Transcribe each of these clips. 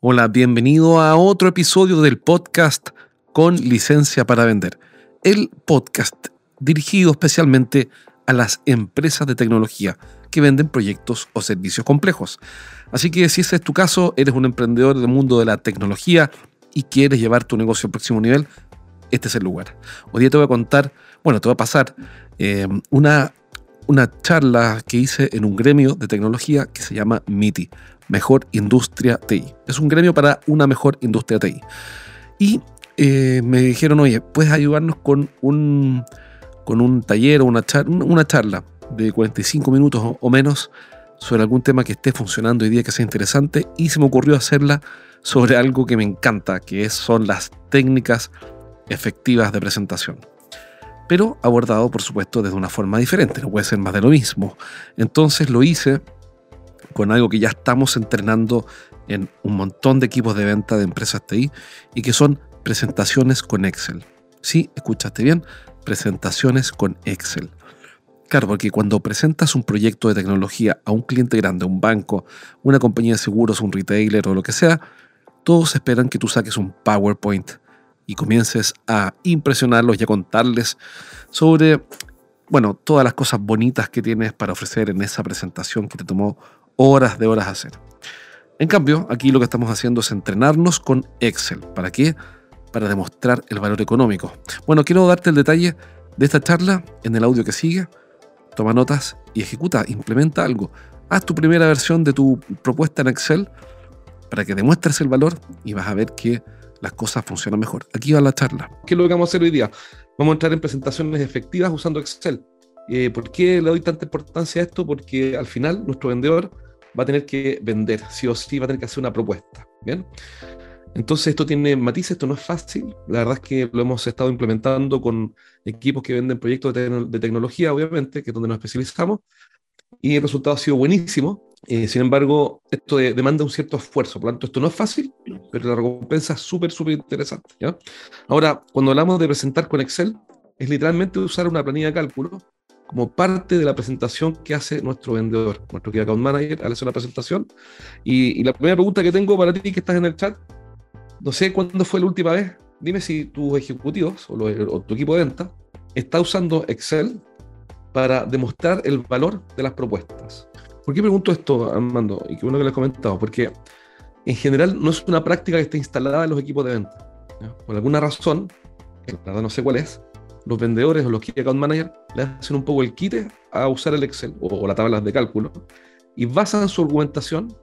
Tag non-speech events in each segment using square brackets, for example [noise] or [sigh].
Hola, bienvenido a otro episodio del podcast con licencia para vender. El podcast dirigido especialmente a las empresas de tecnología que venden proyectos o servicios complejos. Así que si ese es tu caso, eres un emprendedor del mundo de la tecnología y quieres llevar tu negocio al próximo nivel, este es el lugar. Hoy día te voy a contar, bueno, te voy a pasar eh, una, una charla que hice en un gremio de tecnología que se llama MITI. Mejor Industria TI. Es un gremio para una mejor industria TI. Y eh, me dijeron, oye, ¿puedes ayudarnos con un, con un taller o una, una charla de 45 minutos o, menos sobre algún tema que esté funcionando hoy día que sea interesante? Y se me ocurrió hacerla sobre algo que me encanta, que son las técnicas efectivas de presentación pero abordado por supuesto desde una forma diferente, no puede ser más de lo mismo. Entonces lo hice con algo que ya estamos entrenando en un montón de equipos de venta de empresas TI y que son presentaciones con Excel. Sí, escuchaste bien, presentaciones con Excel. Claro, porque cuando presentas un proyecto de tecnología a un cliente grande, un banco, una compañía de seguros, un retailer o lo que sea, todos esperan que tú saques un PowerPoint y comiences a impresionarlos y a contarles sobre, bueno, todas las cosas bonitas que tienes para ofrecer en esa presentación que te tomó horas de horas hacer. En cambio, aquí lo que estamos haciendo es entrenarnos con Excel. ¿Para qué? Para demostrar el valor económico. Bueno, quiero darte el detalle de esta charla en el audio que sigue. Toma notas y ejecuta, implementa algo. Haz tu primera versión de tu propuesta en Excel para que demuestres el valor y vas a ver que las cosas funcionan mejor. Aquí va la charla. ¿Qué es lo que vamos a hacer hoy día? Vamos a entrar en presentaciones efectivas usando Excel. Eh, ¿Por qué le doy tanta importancia a esto? Porque al final nuestro vendedor va a tener que vender, sí o sí va a tener que hacer una propuesta. ¿bien? Entonces esto tiene matices, esto no es fácil. La verdad es que lo hemos estado implementando con equipos que venden proyectos de, tecnología, obviamente, que es donde nos especializamos, y el resultado ha sido buenísimo. Eh, sin embargo, esto demanda un cierto esfuerzo, por lo tanto, esto no es fácil, pero la recompensa es súper, súper interesante. ¿ya? Ahora, cuando hablamos de presentar con Excel, es literalmente usar una planilla de cálculo como parte de la presentación que hace nuestro vendedor, nuestro Key Account Manager, al hacer la presentación. Y, la primera pregunta que tengo para ti que estás en el chat, no sé cuándo fue la última vez, dime si tus ejecutivos o, tu equipo de venta está usando Excel para demostrar el valor de las propuestas. ¿Por qué pregunto esto, Armando? Y qué bueno que lo has comentado, porque en general no es una práctica que esté instalada en los equipos de venta. Por alguna razón, que la verdad no sé cuál es, los vendedores o los Key Account Manager le hacen un poco el quite a usar el Excel o, la tabla de cálculo y basan su argumentación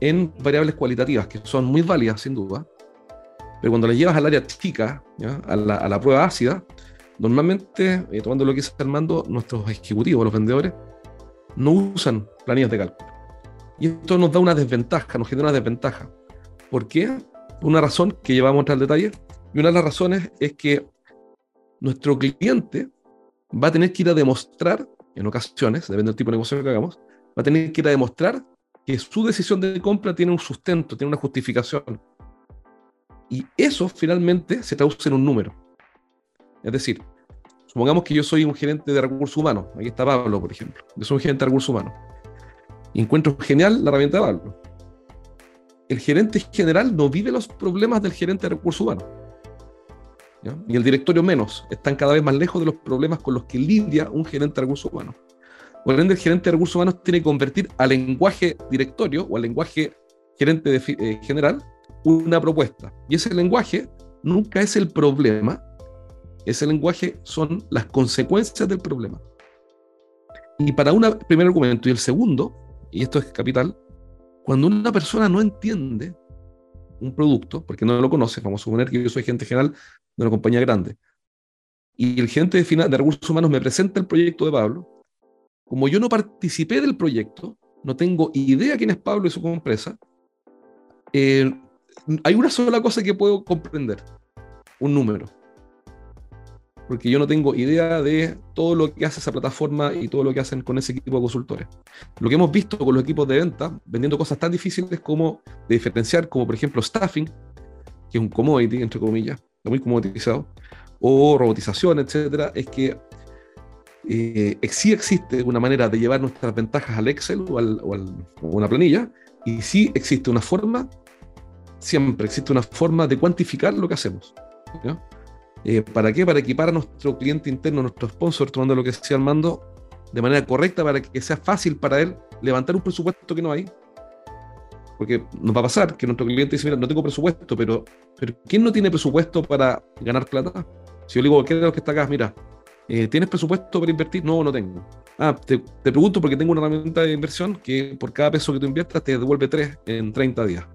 en variables cualitativas que son muy válidas sin duda, pero cuando las llevas al área chica, A, la, prueba ácida, normalmente, eh, tomando lo que dice Armando, nuestros ejecutivos, los vendedores, no usan planillas de cálculo. Y esto nos da una desventaja, nos genera una desventaja. ¿Por qué? Una razón que llevamos al detalle. Y una de las razones es que nuestro cliente va a tener que ir a demostrar, en ocasiones, depende del tipo de negocio que hagamos, va a tener que ir a demostrar que su decisión de compra tiene un sustento, tiene una justificación. Y eso finalmente se traduce en un número. Es decir, supongamos que yo soy un gerente de recursos humanos. Aquí está Pablo, por ejemplo. Yo soy un gerente de recursos humanos. Y encuentro genial la herramienta de Pablo. El gerente general no vive los problemas del gerente de recursos humanos y el directorio menos, están cada vez más lejos de los problemas con los que lidia un gerente de recursos humanos. Por ende, el gerente de recursos humanos tiene que convertir al lenguaje directorio o al lenguaje gerente eh, general una propuesta. Y ese lenguaje nunca es el problema, ese lenguaje son las consecuencias del problema. Y para un primer argumento y el segundo, y esto es capital, cuando una persona no entiende un producto, porque no lo conoce, vamos a suponer que yo soy gerente general de una compañía grande, y el gerente de, de recursos humanos me presenta el proyecto de Pablo, como yo no participé del proyecto, no tengo idea quién es Pablo y su empresa, eh, hay una sola cosa que puedo comprender, un número. Porque yo no tengo idea de todo lo que hace esa plataforma y todo lo que hacen con ese equipo de consultores. Lo que hemos visto con los equipos de venta, vendiendo cosas tan difíciles como de diferenciar, como por ejemplo staffing, que es un commodity, entre comillas, muy comoditizado, o robotización, etcétera, es que eh, sí existe una manera de llevar nuestras ventajas al Excel o, al, o, a una planilla, y sí existe una forma siempre existe una forma de cuantificar lo que hacemos. Eh, ¿Para qué? Para equipar a nuestro cliente interno, nuestro sponsor, tomando lo que sea al mando de manera correcta para que sea fácil para él levantar un presupuesto que no hay. Porque nos va a pasar que nuestro cliente dice, mira, no tengo presupuesto, pero, pero ¿quién no tiene presupuesto para ganar plata? Si yo le digo, ¿qué es lo que está acá? Mira, eh, ¿tienes presupuesto para invertir? No, no tengo. Ah, te, te, pregunto porque tengo una herramienta de inversión que por cada peso que tú inviertas te devuelve 3 en 30 días.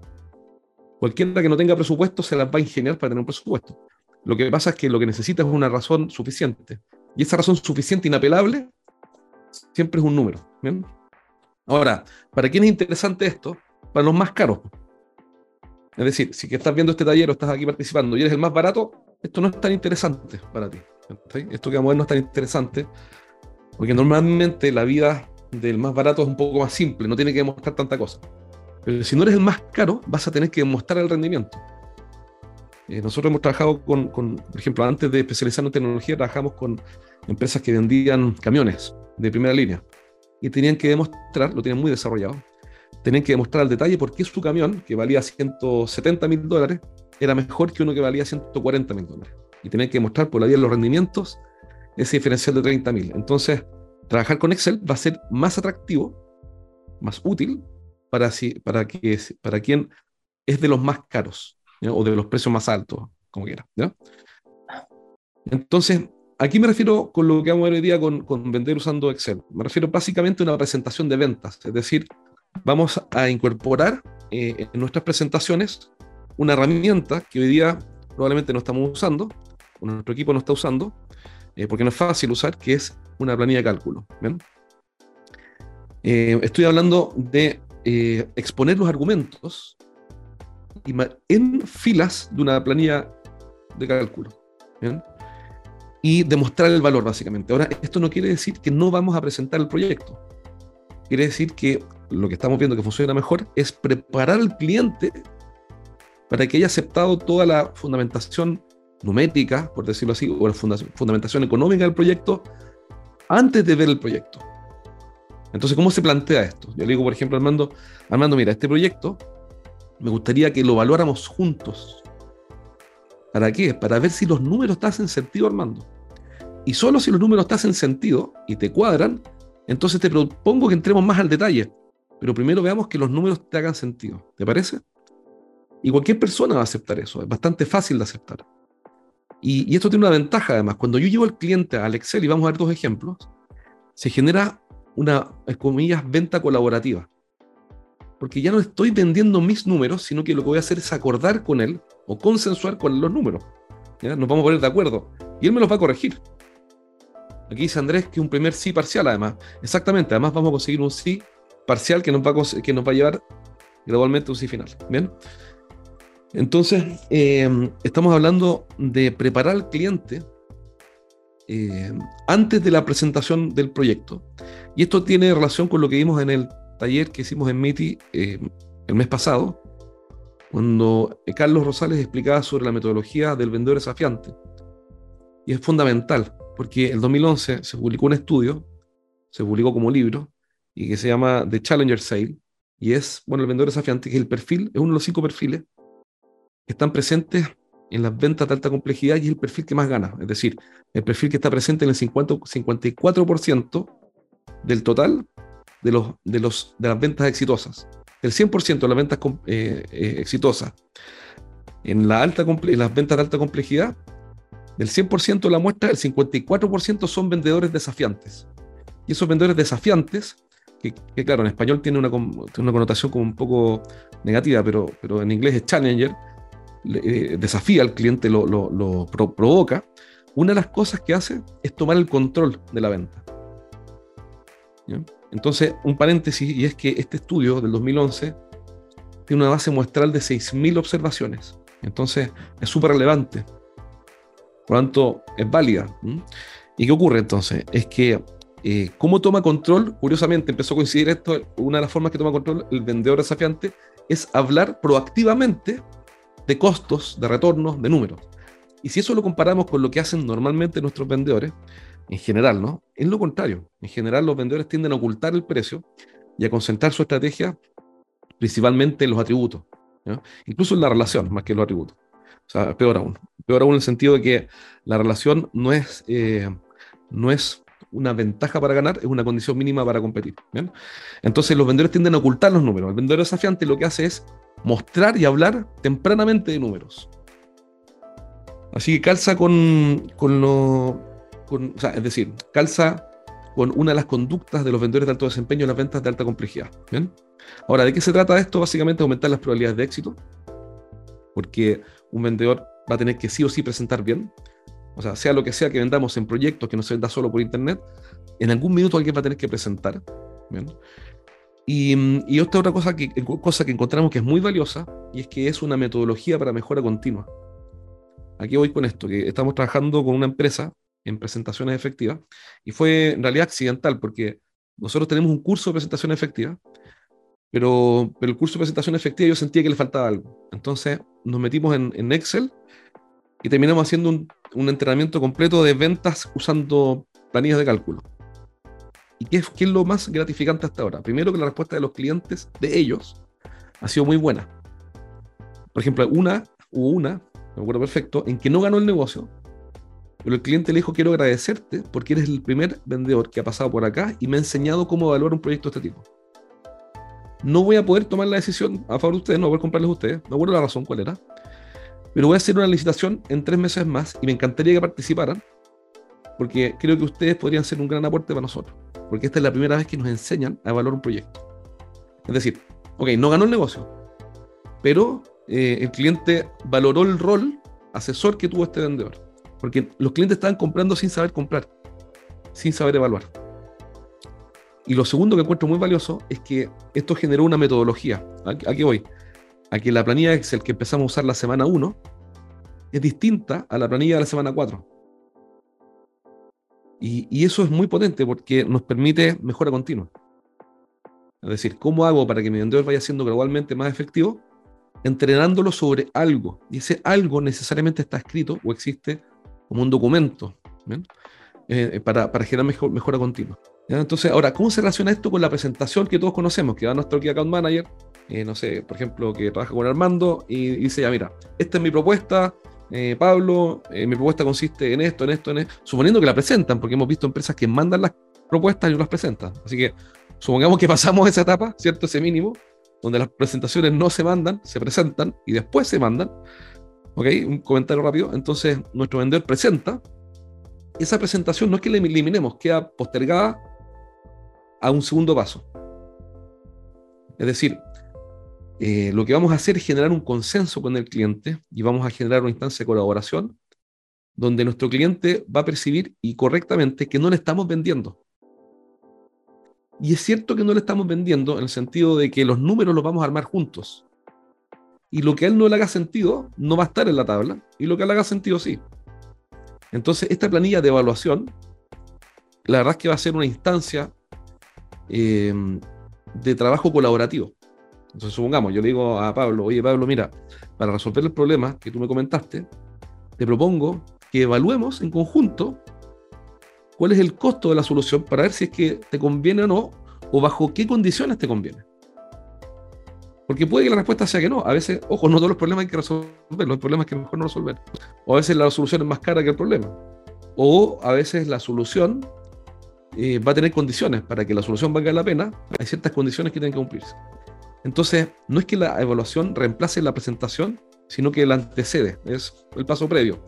Cualquiera que no tenga presupuesto se las va a ingeniar para tener un presupuesto. Lo que pasa es que lo que necesita es una razón suficiente. Y esa razón suficiente, inapelable, siempre es un número. Ahora, ¿para quién es interesante esto? Para los más caros. Es decir, si que estás viendo este taller o estás aquí participando y eres el más barato, esto no es tan interesante para ti. Esto que vamos a ver no es tan interesante, porque normalmente la vida del más barato es un poco más simple, no tiene que demostrar tanta cosa. Pero si no eres el más caro, vas a tener que demostrar el rendimiento. Eh, nosotros hemos trabajado con, por ejemplo, antes de especializarnos en tecnología, trabajamos con empresas que vendían camiones de primera línea y tenían que demostrar, lo tienen muy desarrollado, tenían que demostrar al detalle por qué su camión, que valía 170 mil dólares, era mejor que uno que valía 140 mil dólares. Y tenían que demostrar por la vía de los rendimientos ese diferencial de 30 mil. Entonces, trabajar con Excel va a ser más atractivo, más útil para, si, para, que, para quien es de los más caros o de los precios más altos, como quiera. Entonces, aquí me refiero con lo que vamos a ver hoy día con, con, vender usando Excel. Me refiero básicamente a una presentación de ventas, es decir, vamos a incorporar eh, en nuestras presentaciones una herramienta que hoy día probablemente no estamos usando, o nuestro equipo no está usando, eh, porque no es fácil usar, que es una planilla de cálculo. Eh, estoy hablando de exponer los argumentos en filas de una planilla de cálculo. Y demostrar el valor, básicamente. Ahora, esto no quiere decir que no vamos a presentar el proyecto. Quiere decir que lo que estamos viendo que funciona mejor es preparar al cliente para que haya aceptado toda la fundamentación numérica, por decirlo así, o la fundamentación económica del proyecto antes de ver el proyecto. Entonces, ¿cómo se plantea esto? Yo le digo, por ejemplo, Armando, Armando, mira, este proyecto me gustaría que lo valoráramos juntos. ¿Para qué? Para ver si los números te hacen sentido, Armando. Y solo si los números te hacen sentido y te cuadran, entonces te propongo que entremos más al detalle. Pero primero veamos que los números te hagan sentido. ¿Te parece? Y cualquier persona va a aceptar eso. Es bastante fácil de aceptar. Y, y esto tiene una ventaja además. Cuando yo llevo al cliente al Excel, y vamos a ver dos ejemplos, se genera una, comillas, venta colaborativa. Porque ya no estoy vendiendo mis números, sino que lo que voy a hacer es acordar con él o consensuar con los números. Nos vamos a poner de acuerdo. Y él me los va a corregir. Aquí dice Andrés que un primer sí parcial, además. Exactamente, además vamos a conseguir un sí parcial que nos va a, que nos va a llevar gradualmente a un sí final. Bien. Entonces, eh, estamos hablando de preparar al cliente eh, antes de la presentación del proyecto. Y esto tiene relación con lo que vimos en el taller que hicimos en MITI eh, el mes pasado, cuando Carlos Rosales explicaba sobre la metodología del vendedor desafiante. Y es fundamental, porque en 2011 se publicó un estudio, se publicó como libro, y que se llama The Challenger Sale, y es, bueno, el vendedor desafiante, que es el perfil, es uno de los cinco perfiles que están presentes en las ventas de alta complejidad y es el perfil que más gana. Es decir, el perfil que está presente en el 50, 54% del total de, los, de, los, de las ventas exitosas. El 100% de las ventas eh, eh, exitosas. En, la alta, en las ventas de alta complejidad, del 100% de la muestra, el 54% son vendedores desafiantes. Y esos vendedores desafiantes, que, claro, en español tiene una, una, connotación como un poco negativa, pero, pero en inglés es challenger, eh, desafía al cliente, lo, lo, provoca, una de las cosas que hace es tomar el control de la venta. Entonces, un paréntesis, y es que este estudio del 2011 tiene una base muestral de 6.000 observaciones. Entonces es súper relevante. Por lo tanto, es válida. ¿Y qué ocurre entonces? Es que, eh, ¿cómo toma control? Curiosamente, empezó a coincidir esto, una de las formas que toma control el vendedor desafiante es hablar proactivamente de costos, de retornos, de números. Y si eso lo comparamos con lo que hacen normalmente nuestros vendedores, en general, ¿no? Es lo contrario. En general, los vendedores tienden a ocultar el precio y a concentrar su estrategia principalmente en los atributos, incluso en la relación, más que en los atributos. O sea, peor aún. Peor aún en el sentido de que la relación no es, eh, no es una ventaja para ganar, es una condición mínima para competir. Entonces los vendedores tienden a ocultar los números. El vendedor desafiante lo que hace es mostrar y hablar tempranamente de números. Así que calza con, con lo... O sea, es decir, calza con una de las conductas de los vendedores de alto desempeño en las ventas de alta complejidad. ¿bien? Ahora, ¿de qué se trata esto? Básicamente aumentar las probabilidades de éxito, porque un vendedor va a tener que sí o sí presentar bien. O sea, sea lo que sea que vendamos en proyectos que no se venda solo por internet, en algún minuto alguien va a tener que presentar. Y, y esta otra cosa que, cosa que encontramos que es muy valiosa, y es que es una metodología para mejora continua. Aquí voy con esto, que estamos trabajando con una empresa en presentaciones efectivas, y fue en realidad accidental, porque nosotros tenemos un curso de presentación efectiva, pero, el curso de presentación efectiva yo sentía que le faltaba algo. Entonces nos metimos en, en Excel y terminamos haciendo un, un, entrenamiento completo de ventas usando planillas de cálculo. ¿Y qué es, qué es lo más gratificante hasta ahora? Primero que la respuesta de los clientes, de ellos, ha sido muy buena. Por ejemplo, una, hubo una, me acuerdo perfecto, en que no ganó el negocio, pero el cliente le dijo, quiero agradecerte porque eres el primer vendedor que ha pasado por acá y me ha enseñado cómo evaluar un proyecto de este tipo no voy a poder tomar la decisión a favor de ustedes, no voy a comprarles a ustedes, no acuerdo la razón cuál era, pero voy a hacer una licitación en tres meses más y me encantaría que participaran, porque creo que ustedes podrían ser un gran aporte para nosotros, porque esta es la primera vez que nos enseñan a evaluar un proyecto. Es decir, ok, no ganó el negocio, pero eh, el cliente valoró el rol asesor que tuvo este vendedor, porque los clientes estaban comprando sin saber comprar, sin saber evaluar. Y lo segundo que encuentro muy valioso es que esto generó una metodología. Aquí voy. A que la planilla Excel que empezamos a usar la semana 1 es distinta a la planilla de la semana 4. Y, y, eso es muy potente porque nos permite mejora continua. Es decir, ¿cómo hago para que mi vendedor vaya siendo gradualmente más efectivo? Entrenándolo sobre algo. Y ese algo necesariamente está escrito o existe como un documento eh, para, para, generar mejor, mejora continua. Entonces, ahora, ¿cómo se relaciona esto con la presentación que todos conocemos, que da nuestro Key Account Manager? Eh, no sé, por ejemplo, que trabaja con Armando y dice, ya, mira, esta es mi propuesta, eh, Pablo, eh, mi propuesta consiste en esto, en esto, en esto, suponiendo que la presentan, porque hemos visto empresas que mandan las propuestas y no las presentan. Así que supongamos que pasamos esa etapa, ¿cierto? Ese mínimo, donde las presentaciones no se mandan, se presentan y después se mandan. ¿Ok? Un comentario rápido. Entonces, nuestro vendedor presenta. Esa presentación no es que la eliminemos, queda postergada a un segundo paso. Es decir, eh, lo que vamos a hacer es generar un consenso con el cliente y vamos a generar una instancia de colaboración donde nuestro cliente va a percibir y correctamente que no le estamos vendiendo. Y es cierto que no le estamos vendiendo en el sentido de que los números los vamos a armar juntos. Y lo que a él no le haga sentido no va a estar en la tabla y lo que le haga sentido sí. Entonces, esta planilla de evaluación, la verdad es que va a ser una instancia Em, de trabajo colaborativo. Entonces, supongamos, yo le digo a Pablo, oye Pablo, mira, para resolver el problema que tú me comentaste, te propongo que evaluemos en conjunto cuál es el costo de la solución para ver si es que te conviene o no, o bajo qué condiciones te conviene. Porque puede que la respuesta sea que no. A veces, ojo, no todos los problemas hay que resolver, los problemas que mejor no resolver. O a veces la solución es más cara que el problema. O a veces la solución eh, va a tener condiciones para que la solución valga la pena, hay ciertas condiciones que tienen que cumplirse. Entonces, no es que la evaluación reemplace la presentación, sino que la antecede, es el paso previo.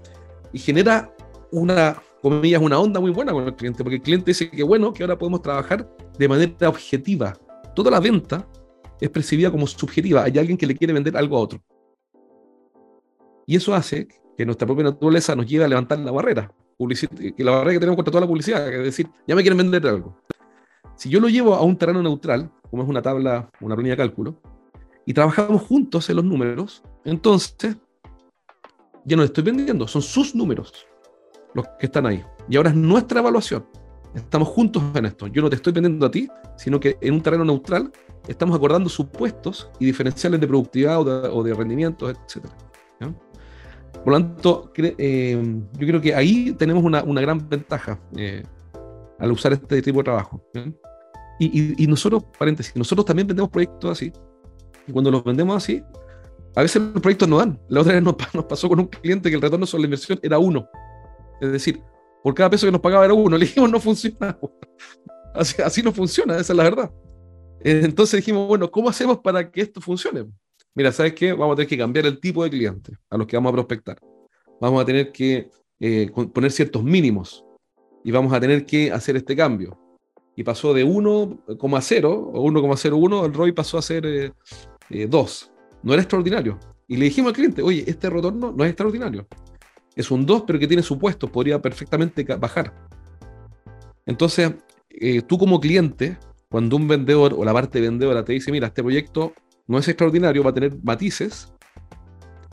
Y genera una, comillas, una onda muy buena con el cliente, porque el cliente dice que bueno, que ahora podemos trabajar de manera objetiva. Toda la venta es percibida como subjetiva, hay alguien que le quiere vender algo a otro. Y eso hace que nuestra propia naturaleza nos lleve a levantar la barrera que la barrera que tenemos contra toda la publicidad, es decir, ya me quieren vender algo. Si yo lo llevo a un terreno neutral, como es una tabla, una planilla de cálculo, y trabajamos juntos en los números, entonces ya no le estoy vendiendo, son sus números los que están ahí. Y ahora es nuestra evaluación. Estamos juntos en esto. Yo no te estoy vendiendo a ti, sino que en un terreno neutral estamos acordando supuestos y diferenciales de productividad o de, rendimiento, etc. Por lo tanto, eh, yo creo que ahí tenemos una, gran ventaja eh, al usar este tipo de trabajo. Y, nosotros, paréntesis, nosotros también vendemos proyectos así. Y cuando los vendemos así, a veces los proyectos no dan. La otra vez nos, pasó con un cliente que el retorno sobre la inversión era uno. Es decir, por cada peso que nos pagaba era uno. [laughs] Le dijimos, no funciona. [laughs] Así, no funciona, esa es la verdad. Entonces dijimos, bueno, ¿cómo hacemos para que esto funcione? Mira, ¿sabes qué? Vamos a tener que cambiar el tipo de cliente a los que vamos a prospectar. Vamos a tener que eh, poner ciertos mínimos y vamos a tener que hacer este cambio. Y pasó de 1,0 o 1,01, el ROI pasó a ser 2. Eh, eh, no era extraordinario. Y le dijimos al cliente, oye, este retorno no es extraordinario. Es un 2, pero que tiene su puesto, podría perfectamente bajar. Entonces, tú como cliente cuando un vendedor o la parte vendedora te dice, mira, este proyecto no es extraordinario, va a tener matices,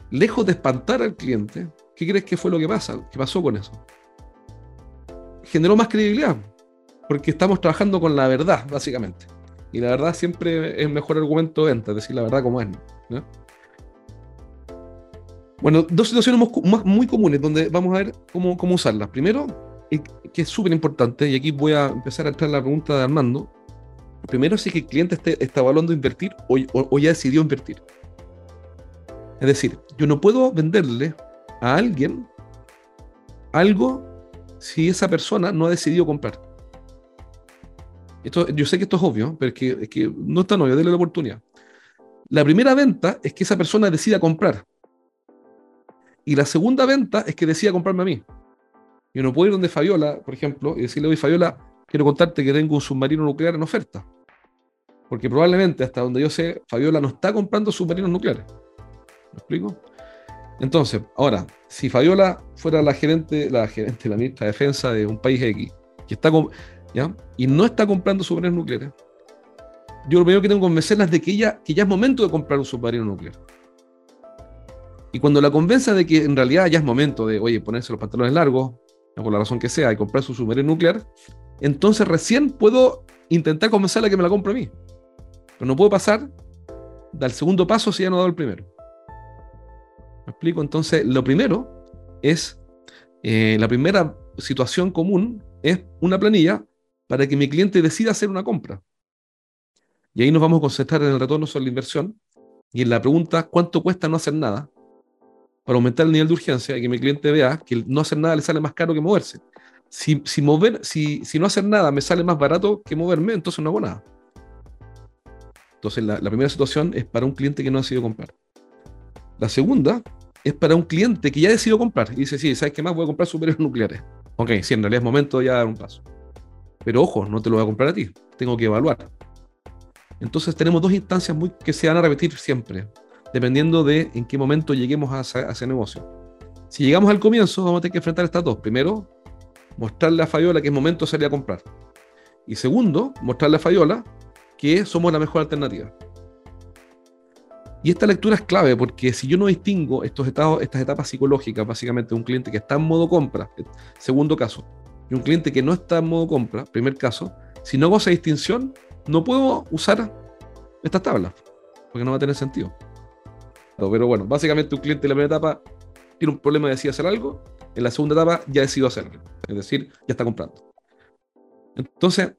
lejos de espantar al cliente, ¿qué crees que fue lo que pasa? ¿Qué pasó con eso? Generó más credibilidad, porque estamos trabajando con la verdad, básicamente. Y la verdad siempre es mejor argumento de venta, decir la verdad como es. Bueno, dos situaciones muy comunes donde vamos a ver cómo, cómo usarlas. Primero, que es súper importante, y aquí voy a empezar a entrar la pregunta de Armando, primero si que el cliente está evaluando invertir o, ya decidió invertir. Es decir, yo no puedo venderle a alguien algo si esa persona no ha decidido comprar. Esto, yo sé que esto es obvio, pero es que, no es tan obvio, denle la oportunidad. La primera venta es que esa persona decida comprar. Y la segunda venta es que decida comprarme a mí. Yo no puedo ir donde Fabiola, por ejemplo, y decirle, oye, Fabiola, quiero contarte que tengo un submarino nuclear en oferta. Porque probablemente, hasta donde yo sé, Fabiola no está comprando submarinos nucleares. ¿Me explico? Entonces, ahora, si Fabiola fuera la gerente, la gerente, la ministra de Defensa de un país X, que está ¿ya? y no está comprando submarinos nucleares, yo lo primero que tengo que convencerla es de que ya es momento de comprar un submarino nuclear. Y cuando la convenza de que en realidad ya es momento de, oye, ponerse los pantalones largos, por la razón que sea, y comprar su submarino nuclear, entonces recién puedo intentar convencerla que me la compre a mí. Pero no puedo pasar del segundo paso si ya no he dado el primero. ¿Me explico? Entonces, lo primero es, eh, la primera situación común es una planilla para que mi cliente decida hacer una compra. Y ahí nos vamos a concentrar en el retorno sobre la inversión y en la pregunta, ¿cuánto cuesta no hacer nada? Para aumentar el nivel de urgencia y que mi cliente vea que no hacer nada le sale más caro que moverse. Si, si, mover, si, si no hacer nada me sale más barato que moverme, entonces no hago nada. Entonces, la, primera situación es para un cliente que no ha decidido comprar. La segunda es para un cliente que ya ha decidido comprar y dice, sí, ¿sabes qué más? Voy a comprar superiores [laughs] nucleares. Ok, sí, en realidad es momento de ya dar un paso. Pero ojo, no te lo voy a comprar a ti, tengo que evaluar. Entonces tenemos dos instancias muy, que se van a repetir siempre, dependiendo de en qué momento lleguemos a, ese negocio. Si llegamos al comienzo, vamos a tener que enfrentar estas dos. Primero, mostrarle a Fayola que es momento de salir a comprar. Y segundo, mostrarle a Fayola que somos la mejor alternativa. Y esta lectura es clave porque si yo no distingo estos estados, estas etapas psicológicas, básicamente un cliente que está en modo compra, segundo caso, y un cliente que no está en modo compra, primer caso, si no hago esa distinción, no puedo usar estas tablas, porque no va a tener sentido. Pero bueno, básicamente un cliente en la primera etapa tiene un problema de decidir hacer algo, en la segunda etapa ya decidió hacerlo, es decir, ya está comprando. Entonces,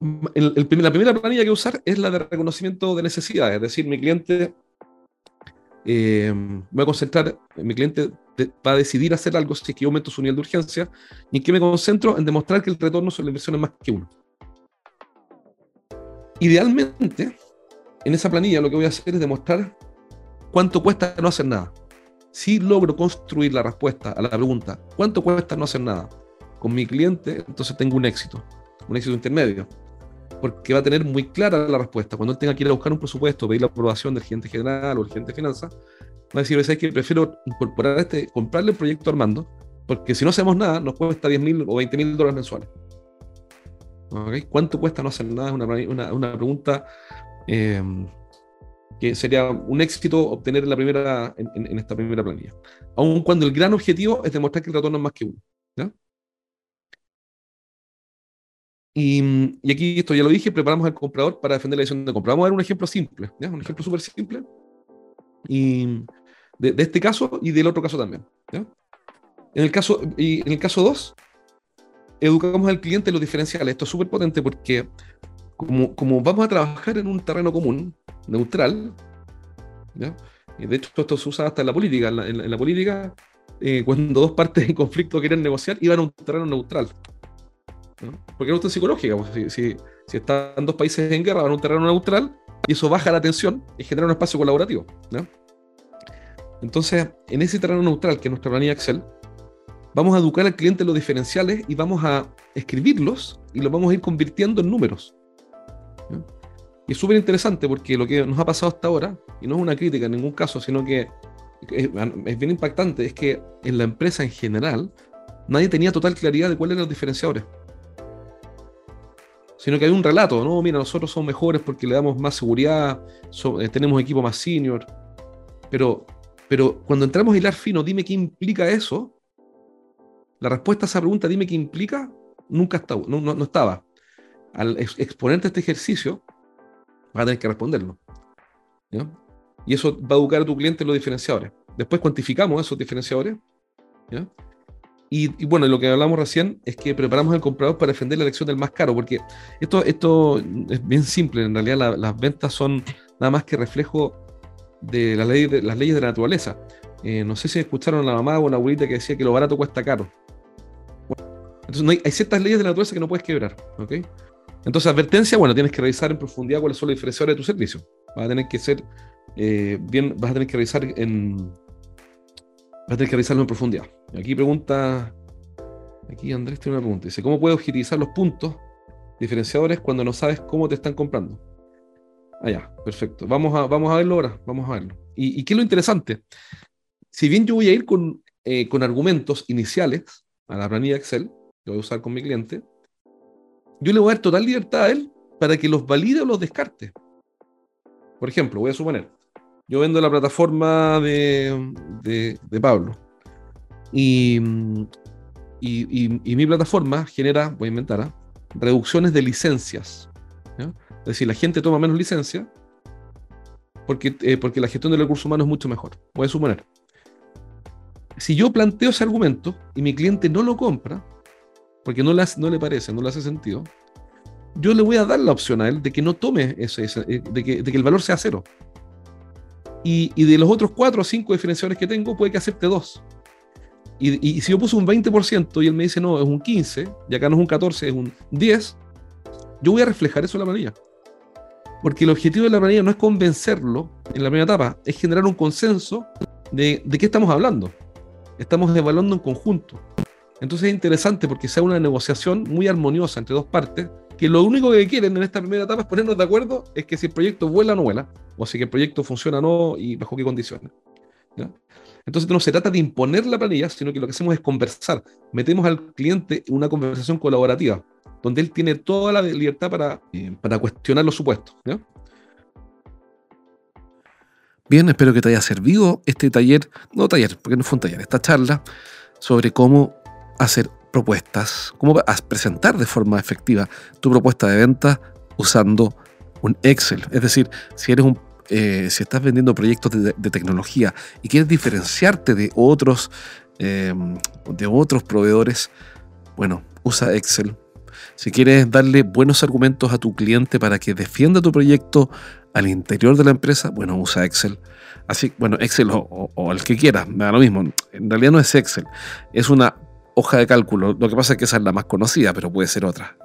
la primera planilla que usar es la de reconocimiento de necesidades, es decir, mi cliente eh, voy a concentrar, mi cliente va a decidir hacer algo si es que yo aumento su nivel de urgencia y en que me concentro en demostrar que el retorno sobre la inversión es más que uno. Idealmente, en esa planilla lo que voy a hacer es demostrar cuánto cuesta no hacer nada. Si logro construir la respuesta a la pregunta, ¿cuánto cuesta no hacer nada? Con mi cliente, entonces tengo un éxito, un éxito intermedio porque va a tener muy clara la respuesta. Cuando él tenga que ir a buscar un presupuesto, pedir la aprobación del gerente general o el gerente de finanzas, va a decir, ¿sabes que Prefiero incorporar este, comprarle el proyecto Armando, porque si no hacemos nada, nos cuesta 10 mil o 20 mil dólares mensuales. ¿Cuánto cuesta no hacer nada? Es una, una, pregunta eh, que sería un éxito obtener en, la primera, en, esta primera planilla. Aun cuando el gran objetivo es demostrar que el retorno es más que uno. Y, aquí esto ya lo dije, preparamos al comprador para defender la decisión de compra. Vamos a ver un ejemplo simple, un ejemplo súper simple. Y de, este caso y del otro caso también. En el caso, y en el caso 2, educamos al cliente en los diferenciales. Esto es súper potente porque como, como, vamos a trabajar en un terreno común, neutral, y de hecho esto se usa hasta en la política. En la, política, eh, cuando dos partes en conflicto quieren negociar, iban a un terreno neutral. Porque es una psicológica. Pues, si, si, están dos países en guerra, van a un terreno neutral y eso baja la tensión y genera un espacio colaborativo. Entonces, en ese terreno neutral, que es nuestra planilla Excel, vamos a educar al cliente en los diferenciales y vamos a escribirlos y los vamos a ir convirtiendo en números. Y es súper interesante porque lo que nos ha pasado hasta ahora, y no es una crítica en ningún caso, sino que es, bien impactante, es que en la empresa en general nadie tenía total claridad de cuáles eran los diferenciadores sino que hay un relato, ¿no? Mira, nosotros somos mejores porque le damos más seguridad, eh, tenemos equipo más senior, pero, pero cuando entramos a hilar fino, dime qué implica eso, la respuesta a esa pregunta, dime qué implica, nunca estaba, no, no, estaba. Al exponerte este ejercicio, vas a tener que responderlo. Y eso va a educar a tu cliente en los diferenciadores. Después cuantificamos esos diferenciadores. ¿ya? Y, bueno, lo que hablamos recién es que preparamos al comprador para defender la elección del más caro, porque esto, esto es bien simple, en realidad las ventas son nada más que reflejo de, la las leyes de la naturaleza. Eh, no sé si escucharon a la mamá o la abuelita que decía que lo barato cuesta caro. entonces hay, ciertas leyes de la naturaleza que no puedes quebrar. ¿ok? Entonces, advertencia, bueno, tienes que revisar en profundidad cuáles son los diferenciadores de tu servicio. Vas a tener que ser eh, bien, vas a tener que revisar en, Vas a tener que revisarlo en profundidad. Aquí pregunta, aquí Andrés tiene una pregunta. Dice, ¿cómo puedes utilizar los puntos diferenciadores cuando no sabes cómo te están comprando? Ah, ya, perfecto. Vamos a, vamos a verlo ahora, vamos a verlo. ¿Y, qué es lo interesante? Si bien yo voy a ir con, eh, con argumentos iniciales a la planilla Excel, que voy a usar con mi cliente, yo le voy a dar total libertad a él para que los valide o los descarte. Por ejemplo, voy a suponer, yo vendo la plataforma de, de, Pablo. Y, y, mi plataforma genera, voy a inventar, ¿ah? reducciones de licencias. Es decir, la gente toma menos licencia porque, eh, porque la gestión del recurso humano es mucho mejor. Voy a suponer. Si yo planteo ese argumento y mi cliente no lo compra, porque no le, parece, no le hace sentido, yo le voy a dar la opción a él de que no tome ese, eh, de, que, el valor sea cero. Y, de los otros 4 o 5 diferenciadores que tengo, puede que acepte dos. Y, si yo puse un 20% y él me dice, no, es un 15, y acá no es un 14, es un 10, yo voy a reflejar eso en la planilla. Porque el objetivo de la planilla no es convencerlo en la primera etapa, es generar un consenso de, de qué estamos hablando. Estamos evaluando en conjunto. Entonces es interesante porque sea una negociación muy armoniosa entre dos partes, que lo único que quieren en esta primera etapa es ponernos de acuerdo es que si el proyecto vuela o no vuela, o si el proyecto funciona o no y bajo qué condiciones. Entonces no se trata de imponer la planilla, sino que lo que hacemos es conversar. Metemos al cliente en una conversación colaborativa, donde él tiene toda la libertad para, eh, para cuestionar los supuestos. Bien, espero que te haya servido este taller, no taller, porque no fue un taller, esta charla sobre cómo hacer propuestas, cómo presentar de forma efectiva tu propuesta de venta usando un Excel. Es decir, si eres un eh, si estás vendiendo proyectos de, tecnología y quieres diferenciarte de otros, em, de otros proveedores, bueno, usa Excel. Si quieres darle buenos argumentos a tu cliente para que defienda tu proyecto al interior de la empresa, bueno, usa Excel. Así, bueno, Excel o, o el que quieras, me da lo mismo. En realidad no es Excel, es una hoja de cálculo. Lo que pasa es que esa es la más conocida, pero puede ser otra.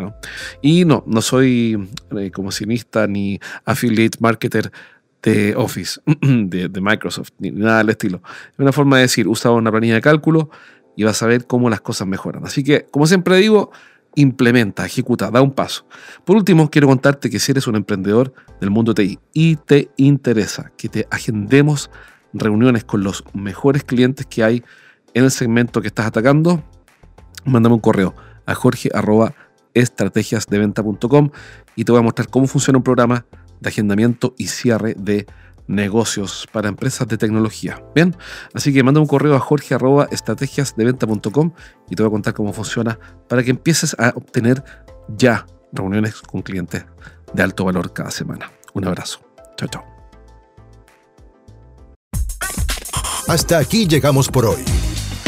Y no, no soy eh, como cienista ni affiliate marketer de Office, [clears throat] de, Microsoft, ni nada del estilo. Es una forma de decir, usa una planilla de cálculo y vas a ver cómo las cosas mejoran. Así que, como siempre digo, implementa, ejecuta, da un paso. Por último, quiero contarte que si eres un emprendedor del mundo TI y te interesa que te agendemos reuniones con los mejores clientes que hay en el segmento que estás atacando, mándame un correo a jorge y te voy a mostrar cómo funciona un programa de agendamiento y cierre de negocios para empresas de tecnología. Bien, así que manda un correo a jorge estrategiasdeventa.com y te voy a contar cómo funciona para que empieces a obtener ya reuniones con clientes de alto valor cada semana. Un abrazo. Chao, chao. Hasta aquí llegamos por hoy.